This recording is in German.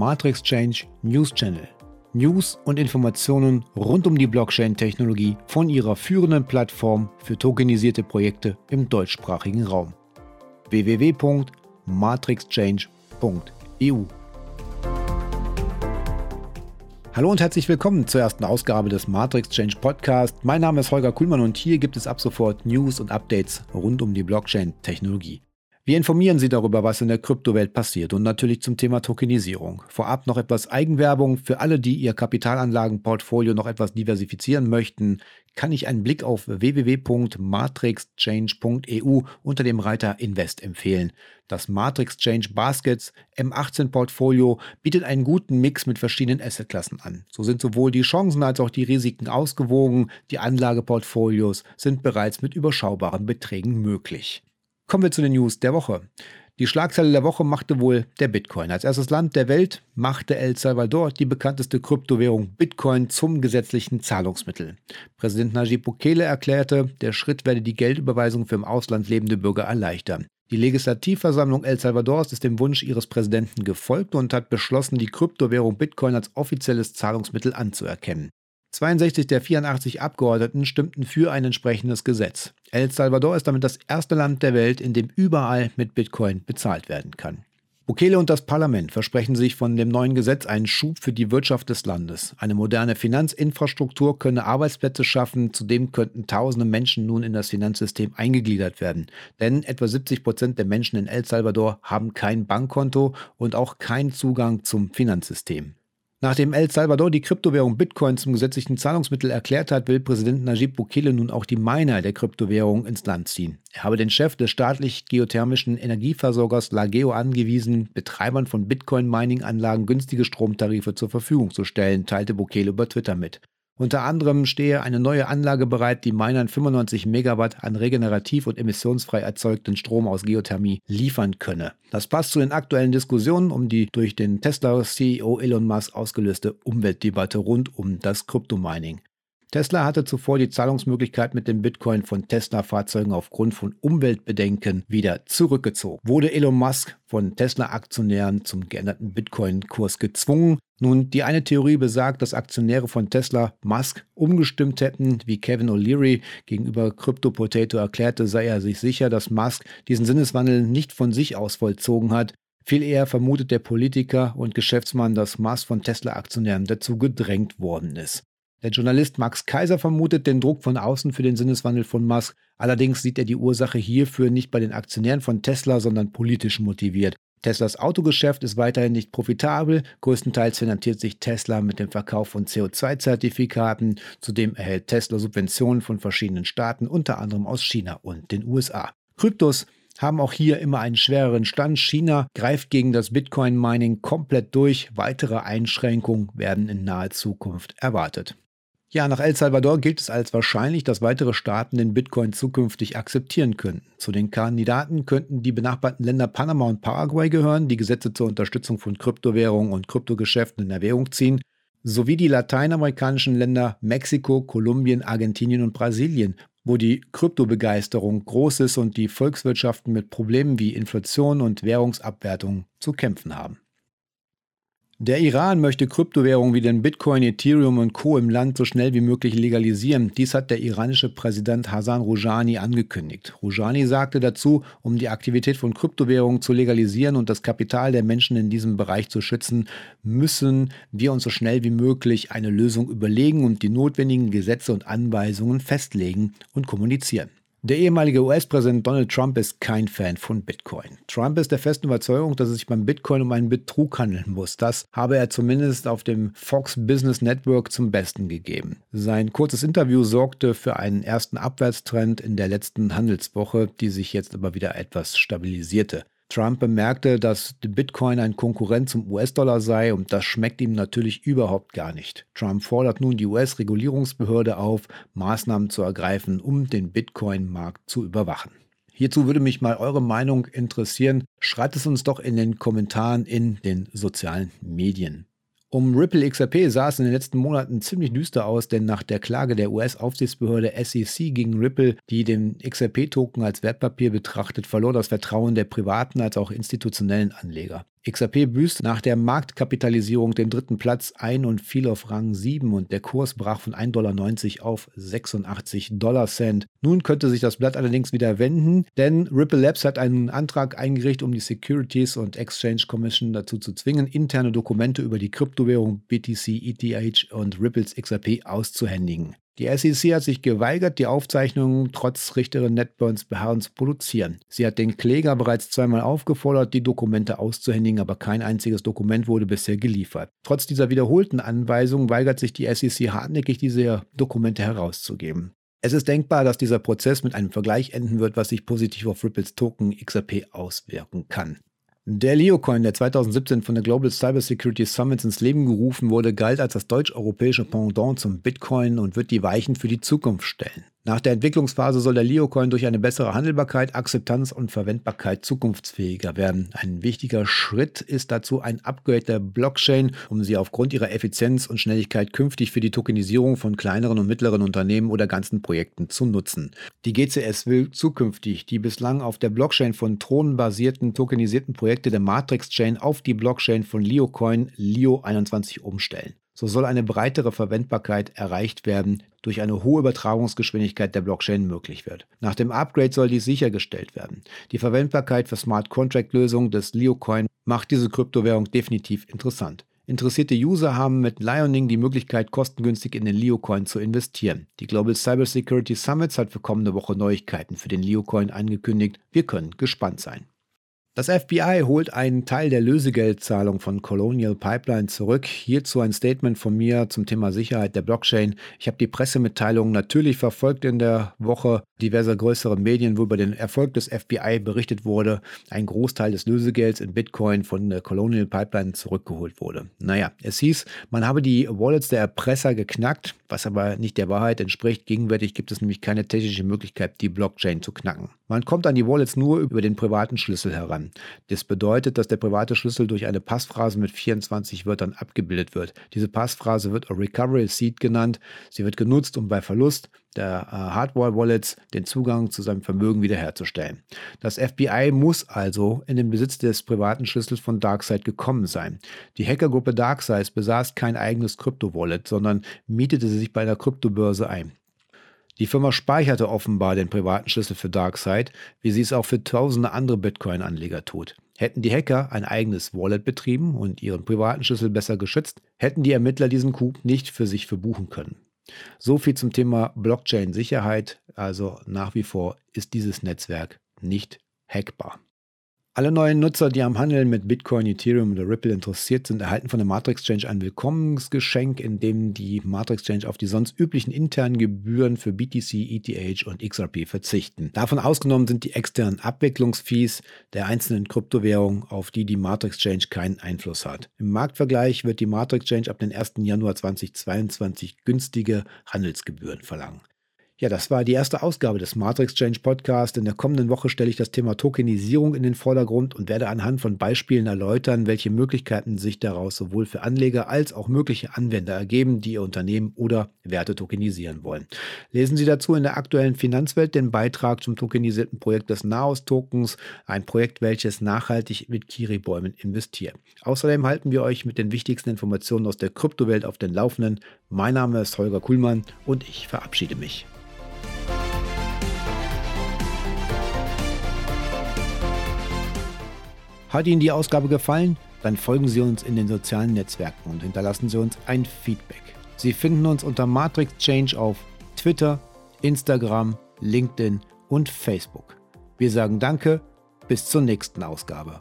Matrix Change News Channel. News und Informationen rund um die Blockchain-Technologie von ihrer führenden Plattform für tokenisierte Projekte im deutschsprachigen Raum. www.matrixchange.eu Hallo und herzlich willkommen zur ersten Ausgabe des Matrix Change Podcast. Mein Name ist Holger Kuhlmann und hier gibt es ab sofort News und Updates rund um die Blockchain-Technologie. Wir informieren Sie darüber, was in der Kryptowelt passiert und natürlich zum Thema Tokenisierung. Vorab noch etwas Eigenwerbung. Für alle, die ihr Kapitalanlagenportfolio noch etwas diversifizieren möchten, kann ich einen Blick auf www.matrixchange.eu unter dem Reiter Invest empfehlen. Das Matrix Change Baskets M18 Portfolio bietet einen guten Mix mit verschiedenen Assetklassen an. So sind sowohl die Chancen als auch die Risiken ausgewogen. Die Anlageportfolios sind bereits mit überschaubaren Beträgen möglich. Kommen wir zu den News der Woche. Die Schlagzeile der Woche machte wohl der Bitcoin. Als erstes Land der Welt machte El Salvador die bekannteste Kryptowährung Bitcoin zum gesetzlichen Zahlungsmittel. Präsident Najib Bukele erklärte, der Schritt werde die Geldüberweisung für im Ausland lebende Bürger erleichtern. Die Legislativversammlung El Salvadors ist dem Wunsch ihres Präsidenten gefolgt und hat beschlossen, die Kryptowährung Bitcoin als offizielles Zahlungsmittel anzuerkennen. 62 der 84 Abgeordneten stimmten für ein entsprechendes Gesetz. El Salvador ist damit das erste Land der Welt, in dem überall mit Bitcoin bezahlt werden kann. Bukele und das Parlament versprechen sich von dem neuen Gesetz einen Schub für die Wirtschaft des Landes. Eine moderne Finanzinfrastruktur könne Arbeitsplätze schaffen, zudem könnten tausende Menschen nun in das Finanzsystem eingegliedert werden. Denn etwa 70 Prozent der Menschen in El Salvador haben kein Bankkonto und auch keinen Zugang zum Finanzsystem. Nachdem El Salvador die Kryptowährung Bitcoin zum gesetzlichen Zahlungsmittel erklärt hat, will Präsident Najib Bukele nun auch die Miner der Kryptowährung ins Land ziehen. Er habe den Chef des staatlich geothermischen Energieversorgers Lageo angewiesen, Betreibern von Bitcoin-Mining-Anlagen günstige Stromtarife zur Verfügung zu stellen, teilte Bukele über Twitter mit. Unter anderem stehe eine neue Anlage bereit, die Minern 95 Megawatt an regenerativ und emissionsfrei erzeugten Strom aus Geothermie liefern könne. Das passt zu den aktuellen Diskussionen um die durch den Tesla-CEO Elon Musk ausgelöste Umweltdebatte rund um das Kryptomining. Tesla hatte zuvor die Zahlungsmöglichkeit mit dem Bitcoin von Tesla-Fahrzeugen aufgrund von Umweltbedenken wieder zurückgezogen. Wurde Elon Musk von Tesla-Aktionären zum geänderten Bitcoin-Kurs gezwungen? Nun, die eine Theorie besagt, dass Aktionäre von Tesla Musk umgestimmt hätten, wie Kevin O'Leary gegenüber Crypto Potato erklärte, sei er sich sicher, dass Musk diesen Sinneswandel nicht von sich aus vollzogen hat. Viel eher vermutet der Politiker und Geschäftsmann, dass Musk von Tesla-Aktionären dazu gedrängt worden ist. Der Journalist Max Kaiser vermutet den Druck von außen für den Sinneswandel von Musk. Allerdings sieht er die Ursache hierfür nicht bei den Aktionären von Tesla, sondern politisch motiviert. Teslas Autogeschäft ist weiterhin nicht profitabel. Größtenteils finanziert sich Tesla mit dem Verkauf von CO2-Zertifikaten. Zudem erhält Tesla Subventionen von verschiedenen Staaten, unter anderem aus China und den USA. Kryptos haben auch hier immer einen schwereren Stand. China greift gegen das Bitcoin-Mining komplett durch. Weitere Einschränkungen werden in naher Zukunft erwartet. Ja, nach El Salvador gilt es als wahrscheinlich, dass weitere Staaten den Bitcoin zukünftig akzeptieren könnten. Zu den Kandidaten könnten die benachbarten Länder Panama und Paraguay gehören, die Gesetze zur Unterstützung von Kryptowährungen und Kryptogeschäften in Erwägung ziehen, sowie die lateinamerikanischen Länder Mexiko, Kolumbien, Argentinien und Brasilien, wo die Kryptobegeisterung groß ist und die Volkswirtschaften mit Problemen wie Inflation und Währungsabwertung zu kämpfen haben. Der Iran möchte Kryptowährungen wie den Bitcoin, Ethereum und Co. im Land so schnell wie möglich legalisieren. Dies hat der iranische Präsident Hassan Rouhani angekündigt. Rouhani sagte dazu, um die Aktivität von Kryptowährungen zu legalisieren und das Kapital der Menschen in diesem Bereich zu schützen, müssen wir uns so schnell wie möglich eine Lösung überlegen und die notwendigen Gesetze und Anweisungen festlegen und kommunizieren. Der ehemalige US-Präsident Donald Trump ist kein Fan von Bitcoin. Trump ist der festen Überzeugung, dass es sich beim Bitcoin um einen Betrug handeln muss. Das habe er zumindest auf dem Fox Business Network zum Besten gegeben. Sein kurzes Interview sorgte für einen ersten Abwärtstrend in der letzten Handelswoche, die sich jetzt aber wieder etwas stabilisierte. Trump bemerkte, dass Bitcoin ein Konkurrent zum US-Dollar sei und das schmeckt ihm natürlich überhaupt gar nicht. Trump fordert nun die US-Regulierungsbehörde auf, Maßnahmen zu ergreifen, um den Bitcoin-Markt zu überwachen. Hierzu würde mich mal eure Meinung interessieren. Schreibt es uns doch in den Kommentaren in den sozialen Medien. Um Ripple XRP sah es in den letzten Monaten ziemlich düster aus, denn nach der Klage der US-Aufsichtsbehörde SEC gegen Ripple, die den XRP-Token als Wertpapier betrachtet, verlor das Vertrauen der privaten als auch institutionellen Anleger. XRP büßt nach der Marktkapitalisierung den dritten Platz ein und fiel auf Rang 7 und der Kurs brach von 1,90 Dollar auf 86 Dollar Cent. Nun könnte sich das Blatt allerdings wieder wenden, denn Ripple Labs hat einen Antrag eingerichtet, um die Securities und Exchange Commission dazu zu zwingen, interne Dokumente über die Kryptowährung BTC, ETH und Ripples XRP auszuhändigen. Die SEC hat sich geweigert, die Aufzeichnungen trotz Richterin Netburns Beharren zu produzieren. Sie hat den Kläger bereits zweimal aufgefordert, die Dokumente auszuhändigen, aber kein einziges Dokument wurde bisher geliefert. Trotz dieser wiederholten Anweisungen weigert sich die SEC hartnäckig, diese Dokumente herauszugeben. Es ist denkbar, dass dieser Prozess mit einem Vergleich enden wird, was sich positiv auf Ripples Token XRP auswirken kann. Der Leocoin, der 2017 von der Global Cybersecurity Summit ins Leben gerufen wurde, galt als das deutsch-europäische Pendant zum Bitcoin und wird die Weichen für die Zukunft stellen. Nach der Entwicklungsphase soll der Leocoin durch eine bessere Handelbarkeit, Akzeptanz und Verwendbarkeit zukunftsfähiger werden. Ein wichtiger Schritt ist dazu ein Upgrade der Blockchain, um sie aufgrund ihrer Effizienz und Schnelligkeit künftig für die Tokenisierung von kleineren und mittleren Unternehmen oder ganzen Projekten zu nutzen. Die GCS will zukünftig die bislang auf der Blockchain von Thronen basierten tokenisierten Projekte der Matrix Chain auf die Blockchain von Leocoin Leo 21 umstellen. So soll eine breitere Verwendbarkeit erreicht werden, durch eine hohe Übertragungsgeschwindigkeit der Blockchain möglich wird. Nach dem Upgrade soll dies sichergestellt werden. Die Verwendbarkeit für Smart Contract Lösungen des Leocoin macht diese Kryptowährung definitiv interessant. Interessierte User haben mit Lioning die Möglichkeit, kostengünstig in den Leocoin zu investieren. Die Global Cybersecurity Summits hat für kommende Woche Neuigkeiten für den Leocoin angekündigt. Wir können gespannt sein. Das FBI holt einen Teil der Lösegeldzahlung von Colonial Pipeline zurück. Hierzu ein Statement von mir zum Thema Sicherheit der Blockchain. Ich habe die Pressemitteilungen natürlich verfolgt in der Woche diverser größere Medien, wo über den Erfolg des FBI berichtet wurde. Ein Großteil des Lösegelds in Bitcoin von der Colonial Pipeline zurückgeholt wurde. Naja, es hieß, man habe die Wallets der Erpresser geknackt, was aber nicht der Wahrheit entspricht. Gegenwärtig gibt es nämlich keine technische Möglichkeit, die Blockchain zu knacken. Man kommt an die Wallets nur über den privaten Schlüssel heran Das bedeutet, dass der private Schlüssel durch eine Passphrase mit 24 Wörtern abgebildet wird. Diese Passphrase wird Recovery Seed genannt. Sie wird genutzt, um bei Verlust der äh, Hardware-Wallets den Zugang zu seinem Vermögen wiederherzustellen. Das FBI muss also in den Besitz des privaten Schlüssels von DarkSide gekommen sein. Die Hackergruppe DarkSide besaß kein eigenes Krypto-Wallet, sondern mietete sich bei einer Kryptobörse ein. Die Firma speicherte offenbar den privaten Schlüssel für DarkSide, wie sie es auch für tausende andere Bitcoin-Anleger tut. Hätten die Hacker ein eigenes Wallet betrieben und ihren privaten Schlüssel besser geschützt, hätten die Ermittler diesen Coup nicht für sich verbuchen können. So viel zum Thema Blockchain-Sicherheit. Also nach wie vor ist dieses Netzwerk nicht hackbar. Alle neuen Nutzer, die am Handeln mit Bitcoin, Ethereum oder Ripple interessiert sind, erhalten von der Matrix Exchange ein Willkommensgeschenk, in dem die Matrix Exchange auf die sonst üblichen internen Gebühren für BTC, ETH und XRP verzichten. Davon ausgenommen sind die externen Abwicklungsfees der einzelnen Kryptowährungen, auf die die Matrix Exchange keinen Einfluss hat. Im Marktvergleich wird die Matrix Exchange ab dem 1. Januar 2022 günstige Handelsgebühren verlangen. Ja, das war die erste Ausgabe des Matrix Change Podcast. In der kommenden Woche stelle ich das Thema Tokenisierung in den Vordergrund und werde anhand von Beispielen erläutern, welche Möglichkeiten sich daraus sowohl für Anleger als auch mögliche Anwender ergeben, die ihr Unternehmen oder Werte tokenisieren wollen. Lesen Sie dazu in der aktuellen Finanzwelt den Beitrag zum tokenisierten Projekt des Naos Tokens, ein Projekt, welches nachhaltig mit Kiribäumen investiert. Außerdem halten wir euch mit den wichtigsten Informationen aus der Kryptowelt auf den Laufenden. Mein Name ist Holger Kuhlmann und ich verabschiede mich. Hat Ihnen die Ausgabe gefallen? Dann folgen Sie uns in den sozialen Netzwerken und hinterlassen Sie uns ein Feedback. Sie finden uns unter Matrix Change auf Twitter, Instagram, LinkedIn und Facebook. Wir sagen Danke, bis zur nächsten Ausgabe.